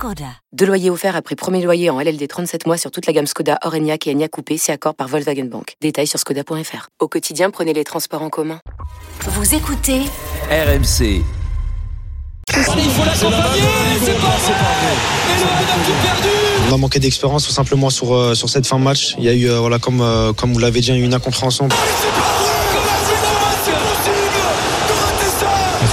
Skoda. Deux loyers offerts après premier loyer en LLD 37 mois sur toute la gamme Skoda, Orenia et Enya Coupé, c'est accord par Volkswagen Bank. Détails sur skoda.fr. Au quotidien, prenez les transports en commun. Vous écoutez RMC. Il faut l'accompagner, c'est pas vrai. Et le a tout perdu. On a manqué d'expérience tout simplement sur, euh, sur cette fin de match. Il y a eu, euh, voilà, comme, euh, comme vous l'avez dit, une incompréhension. On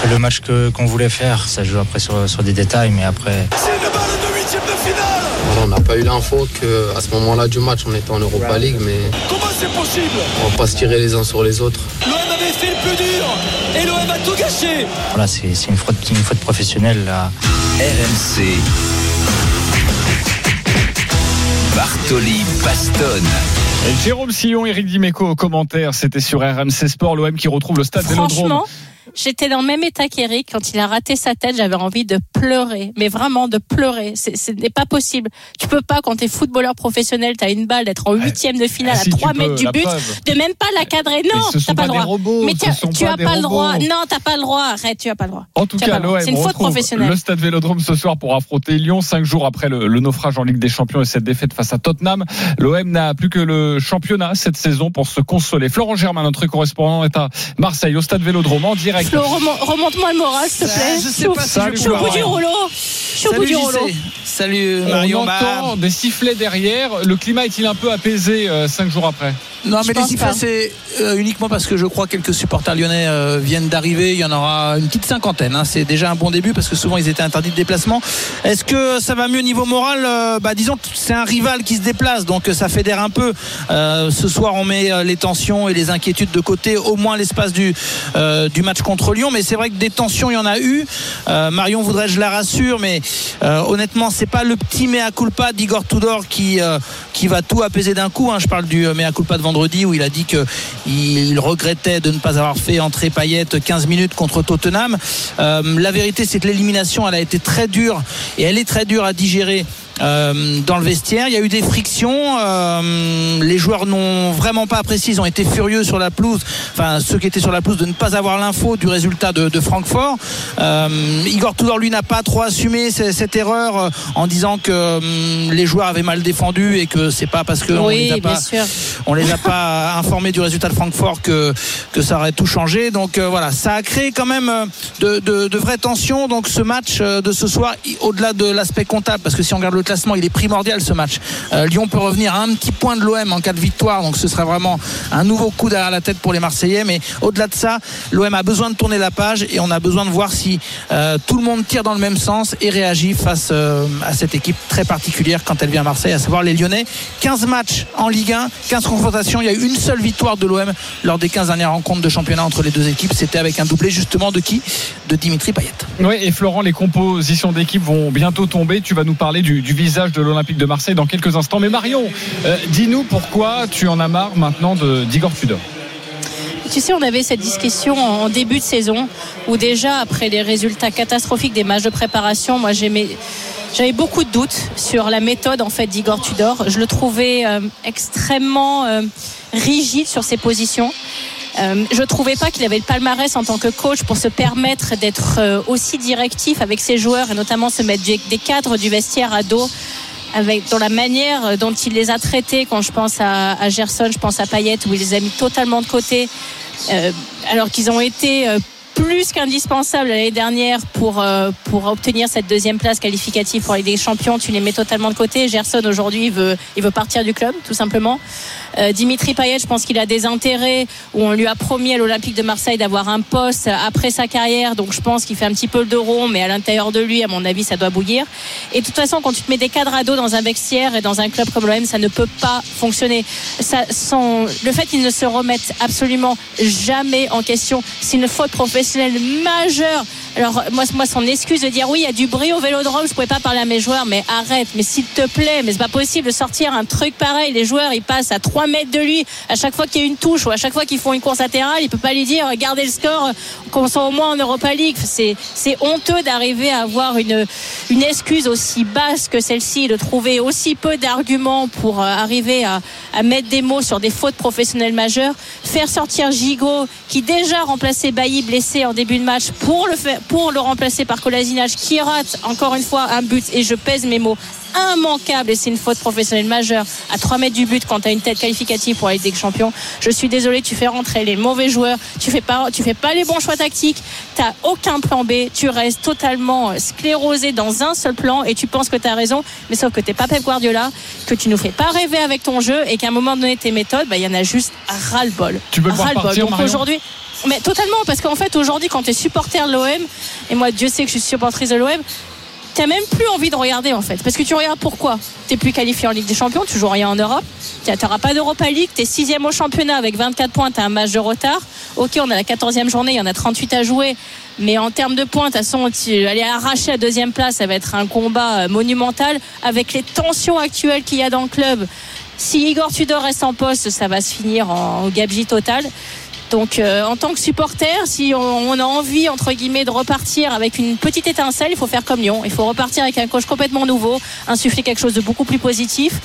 le match que- qu'on voulait faire. Ça joue après sur, sur des détails, mais après. C'est une balle de huitième de finale. Voilà, on n'a pas eu l'info qu'à ce moment-là du match, on était en Europa League, mais Comment c'est possible? on va pas se tirer les uns sur les autres. L'OM avait fait le plus dur et l'OM a tout gâché. Voilà, c'est c'est une faute, une faute professionnelle. Là. RMC. Bartoli Bastonne. Jérôme Sillon, Eric Dimeco au commentaire, c'était sur RMC Sport, l'OM qui retrouve le stade Vélodrome. J'étais dans le même état qu'Eric. Quand il a raté sa tête, j'avais envie de pleurer. Mais vraiment de pleurer. Ce n'est pas possible. Tu peux pas, quand t'es footballeur professionnel, t'as une balle, d'être en huitième de finale Ah, si, à 3 tu mètres peux, du but, preuve. de même pas la cadrer. Non, sont t'as pas pas le droit. robots, Mais tu, tu pas as le droit. Non, t'as pas le droit. Arrête, tu as pas le droit. En tout Tu as cas, l'OM C'est une faute retrouve professionnelle. le stade Vélodrome ce soir pour affronter Lyon, cinq jours après le, le naufrage en Ligue des Champions et cette défaite face à Tottenham. L'OM n'a plus que le championnat cette saison pour se consoler. Florent Germain, notre correspondant, est à Marseille, au stade Vélodrome, en direct. Flo, remon- remonte-moi le moral, s'il te plaît. je sais suis au- pas si je suis au bout du rouleau. Je suis au bout Salut du rouleau. Salut On Marion. Bah, entend des sifflets derrière. Le climat est-il un peu apaisé euh, cinq jours après? Non Je mais les sifflets c'est euh, uniquement parce que je crois que quelques supporters lyonnais euh, viennent d'arriver. Il y en aura une petite cinquantaine. hein. C'est déjà un bon début parce que souvent ils étaient interdits de déplacement. Est-ce que ça va mieux niveau moral? Euh, Bah disons que c'est un rival qui se déplace donc euh, ça fédère un peu. Euh, ce soir on met euh, les tensions et les inquiétudes de côté au moins l'espace du euh, du match contre Lyon. Mais c'est vrai que des tensions il y en a eu. Euh, Marion voudrait je la rassure mais euh, honnêtement c'est pas le petit mea culpa d'Igor Tudor qui euh, qui va tout apaiser d'un coup. hein. Je parle du euh, mea culpa de vendredi où il a dit que il regrettait de ne pas avoir fait entrer Payet 15 minutes contre Tottenham. La vérité, c'est que l'élimination, elle a été très dure et elle est très dure à digérer. Euh, dans le vestiaire, il y a eu des frictions. euh, les joueurs n'ont vraiment pas apprécié. Ils ont été furieux sur la pelouse. Enfin, ceux qui étaient sur la pelouse de ne pas avoir l'info du résultat de, de Francfort. Euh, Igor Tudor, lui, n'a pas trop assumé ce- cette erreur euh, en disant que euh, les joueurs avaient mal défendu et que c'est pas parce que on les Oui, a pas sûr. on les a pas informés du résultat de Francfort que que ça aurait tout changé. Donc euh, voilà, ça a créé quand même de, de, de vraies tensions. Donc ce match de ce soir, au-delà de l'aspect comptable, parce que si on regarde le classement, il est primordial ce match. Euh, Lyon peut revenir à un petit point de l'OM en cas de victoire, donc ce serait vraiment un nouveau coup derrière la tête pour les Marseillais. Mais au-delà de ça, l'OM a besoin de tourner la page et on a besoin de voir si euh, tout le monde tire dans le même sens et réagit face euh, à cette équipe très particulière quand elle vient à Marseille, à savoir les Lyonnais. 15 matchs en Ligue 1, 15 confrontations. Il y a eu une seule victoire de l'OM lors des 15 dernières rencontres de championnat entre les deux équipes. C'était avec un doublé justement de qui? De Dimitri Payet. Oui, et Florent, les compositions d'équipe vont bientôt tomber. Tu vas nous parler du, du visage de l'Olympique de Marseille dans quelques instants. Mais Marion, euh, dis-nous pourquoi tu en as marre maintenant d'Igor Tudor. Tu sais, on avait cette discussion en début de saison où déjà après les résultats catastrophiques des matchs de préparation, moi j'aimais j'avais beaucoup de doutes sur la méthode en fait d'Igor Tudor. Je le trouvais euh, extrêmement euh, rigide sur ses positions. Euh, je trouvais pas qu'il avait le palmarès en tant que coach pour se permettre d'être euh, aussi directif avec ses joueurs et notamment se mettre des cadres du vestiaire à dos avec dans la manière dont il les a traités. Quand je pense à, Gerson, je pense à Payet où il les a mis totalement de côté euh, alors qu'ils ont été plus qu'indispensables l'année dernière pour, euh, pour obtenir cette deuxième place qualificative pour Ligue des Champions. Tu les mets totalement de côté. Gerson aujourd'hui il veut, il veut partir du club tout simplement. Euh, Dimitri Payet, je pense qu'il a des intérêts où on lui a promis à l'Olympique de Marseille d'avoir un poste après sa carrière. Donc je pense qu'il fait un petit peu le dos rond, mais à l'intérieur de lui, à mon avis, ça doit bouillir. Et de toute façon, quand tu te mets des cadres à dos dans un vestiaire et dans un club comme l'OM, ça ne peut pas fonctionner. Ça, sans, le fait qu'ils ne se remettent absolument jamais en question, c'est une faute professionnelle majeure Alors moi, son excuse de dire oui, il y a du bruit au Vélodrome, je pouvais pas parler à mes joueurs, mais arrête, mais s'il te plaît, mais c'est pas possible de sortir un truc pareil. Les joueurs, ils passent à 3 mètres de lui à chaque fois qu'il y a une touche ou à chaque fois qu'ils font une course latérale, il peut pas lui dire gardez le score, qu'on soit au moins en Europa League. C'est c'est honteux d'arriver à avoir une une excuse aussi basse que celle-ci, de trouver aussi peu d'arguments pour euh, arriver à, à mettre des mots sur des fautes professionnelles majeures, faire sortir Gigot qui déjà remplaçait Bailly blessé en début de match pour le faire, pour le remplacer par Kolasinac qui rate encore une fois un but. Et je pèse mes mots. Immanquable. Et c'est une faute professionnelle majeure. À 3 mètres du but quand tu as une tête qualificative pour la Ligue des Champions. Je suis désolé, tu fais rentrer les mauvais joueurs, tu fais pas, tu fais pas les bons choix tactiques, tu aucun plan B, tu restes totalement sclérosé dans un seul plan. Et tu penses que tu as raison, mais sauf que t'es pas Pep Guardiola, que tu nous fais pas rêver avec ton jeu. Et qu'à un moment donné tes méthodes, bah, il y en a juste ras-le-bol. Tu peux le voir partir, Donc aujourd'hui, mais totalement, parce qu'en fait aujourd'hui quand tu es supporter de l'OM, et moi Dieu sait que je suis supportrice de l'OM, T'as même plus envie de regarder en fait. Parce que tu regardes pourquoi? T'es plus qualifié en Ligue des Champions, tu joues rien en Europe. T'auras pas d'Europa League, t'es sixième au championnat avec 24 points, t'as un match de retard. Ok, on a la 14e journée, il y en a 38 à jouer. Mais en termes de points, de toute façon, aller arracher la deuxième place, ça va être un combat euh, monumental. Avec les tensions actuelles qu'il y a dans le club, si Igor Tudor reste en poste, ça va se finir en gabegie total. Donc, euh, en tant que supporter, si on, a envie, entre guillemets, de repartir avec une petite étincelle, il faut faire comme Lyon. Il faut repartir avec un coach complètement nouveau, insuffler quelque chose de beaucoup plus positif.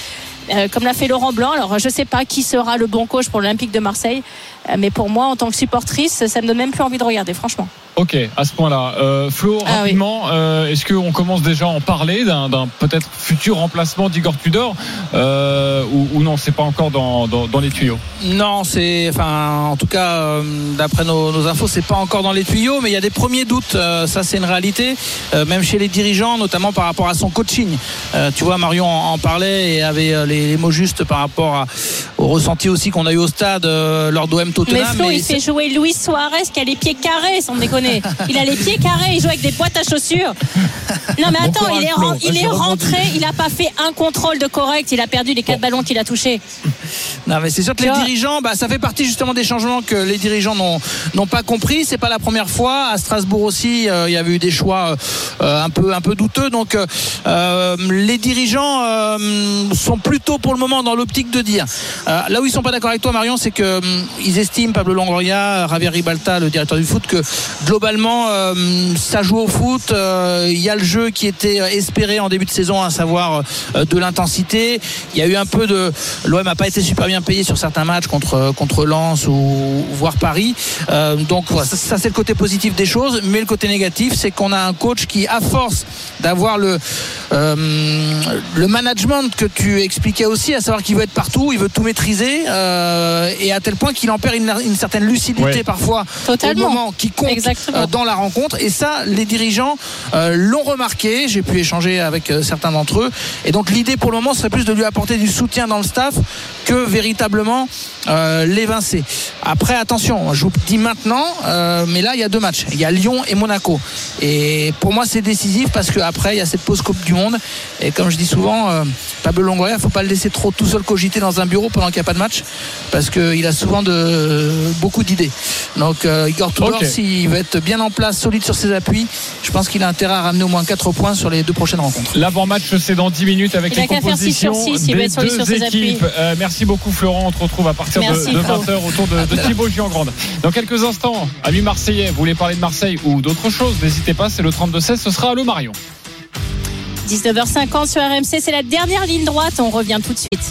Euh, comme l'a fait Laurent Blanc. Alors, je ne sais pas qui sera le bon coach pour l'Olympique de Marseille, euh, mais pour moi, en tant que supportrice, ça me donne même plus envie de regarder, franchement. Ok, à ce point-là. Euh, Flo, Ah rapidement, euh, est-ce qu'on commence déjà à en parler d'un peut-être futur remplacement d'Igor Tudor euh, ou, ou non, c'est pas encore dans, dans, dans les tuyaux? Non, c'est, enfin, en tout cas, euh, d'après nos, nos infos, c'est pas encore dans les tuyaux, mais il y a des premiers doutes. euh, ça, c'est une réalité, euh, même chez les dirigeants, notamment par rapport à son coaching. Euh, tu vois, Marion en, en parlait et avait euh, les, les mots justes par rapport à, au ressenti aussi qu'on a eu au stade euh, lors d'OM Mais Tottenham. Flo, mais il c'est- fait jouer Luis Suarez qui a les pieds carrés, sans déconner. Il a les pieds carrés, il joue avec des boîtes à chaussures. Non mais attends, il est, il rentré, il a pas fait un contrôle de correct, il a perdu les quatre ballons qu'il a touchés. Non, mais c'est sûr que les dirigeants, bah, ça fait partie justement des changements que les dirigeants n'ont pas compris. C'est pas la première fois. À Strasbourg aussi, euh, il y avait eu des choix euh, un peu un peu douteux. Donc, euh, euh, les dirigeants euh, sont plutôt pour le moment dans l'optique de dire. euh, là où ils sont pas d'accord avec toi, Marion, c'est que ils estiment Pablo Longoria, Javier Ribalta, le directeur du foot, que globalement euh, ça joue au foot. euh, Il y a le jeu qui était euh, espéré en début de saison, à savoir euh, de l'intensité. Il y a eu un peu de. L'OM pas été super bien payé sur certains matchs contre contre Lens ou voire Paris. Euh, donc voilà, ça, ça, c'est le côté positif des choses, mais le côté négatif, c'est qu'on a un coach qui, à force d'avoir le euh, le management que tu expliquais aussi, à savoir qu'il veut être partout, il veut tout maîtriser, euh, et à tel point qu'il en perd une, une certaine lucidité Ouais. parfois Totalement. au moment qui compte Exactement. euh, dans la rencontre. Et ça, les dirigeants euh, l'ont remarqué. J'ai pu échanger avec euh, certains d'entre eux. Et donc l'idée pour le moment serait plus de lui apporter du soutien dans le staff que véritablement euh, l'évincer. Après, attention, je vous dis maintenant, euh, mais là il y a deux matchs. Il y a Lyon et Monaco. Et pour moi c'est décisif parce qu'après il y a cette pause Coupe du Monde. Et comme je dis souvent, euh, Pablo Longoria, faut pas le laisser trop tout seul cogiter dans un bureau pendant qu'il n'y a pas de match parce qu'il a souvent de beaucoup d'idées. Donc euh, Igor Tudor, Ok. s'il veut être bien en place, solide sur ses appuis, je pense qu'il a intérêt à ramener au moins 4 points sur les deux prochaines rencontres. L'avant-match, c'est dans 10 minutes avec Il a les qu'à faire six sur compositions six, il va des être solide deux sur ses appuis. équipes. Merci beaucoup Florent, on te retrouve à partir de, Merci, de Flo. 20h autour de, de Thibaut Giangrande. Dans quelques instants, amis marseillais, vous voulez parler de Marseille ou d'autre chose, n'hésitez pas, c'est le 32-16, ce sera Allo Marion. 19h50 sur RMC, c'est la dernière ligne droite, on revient tout de suite.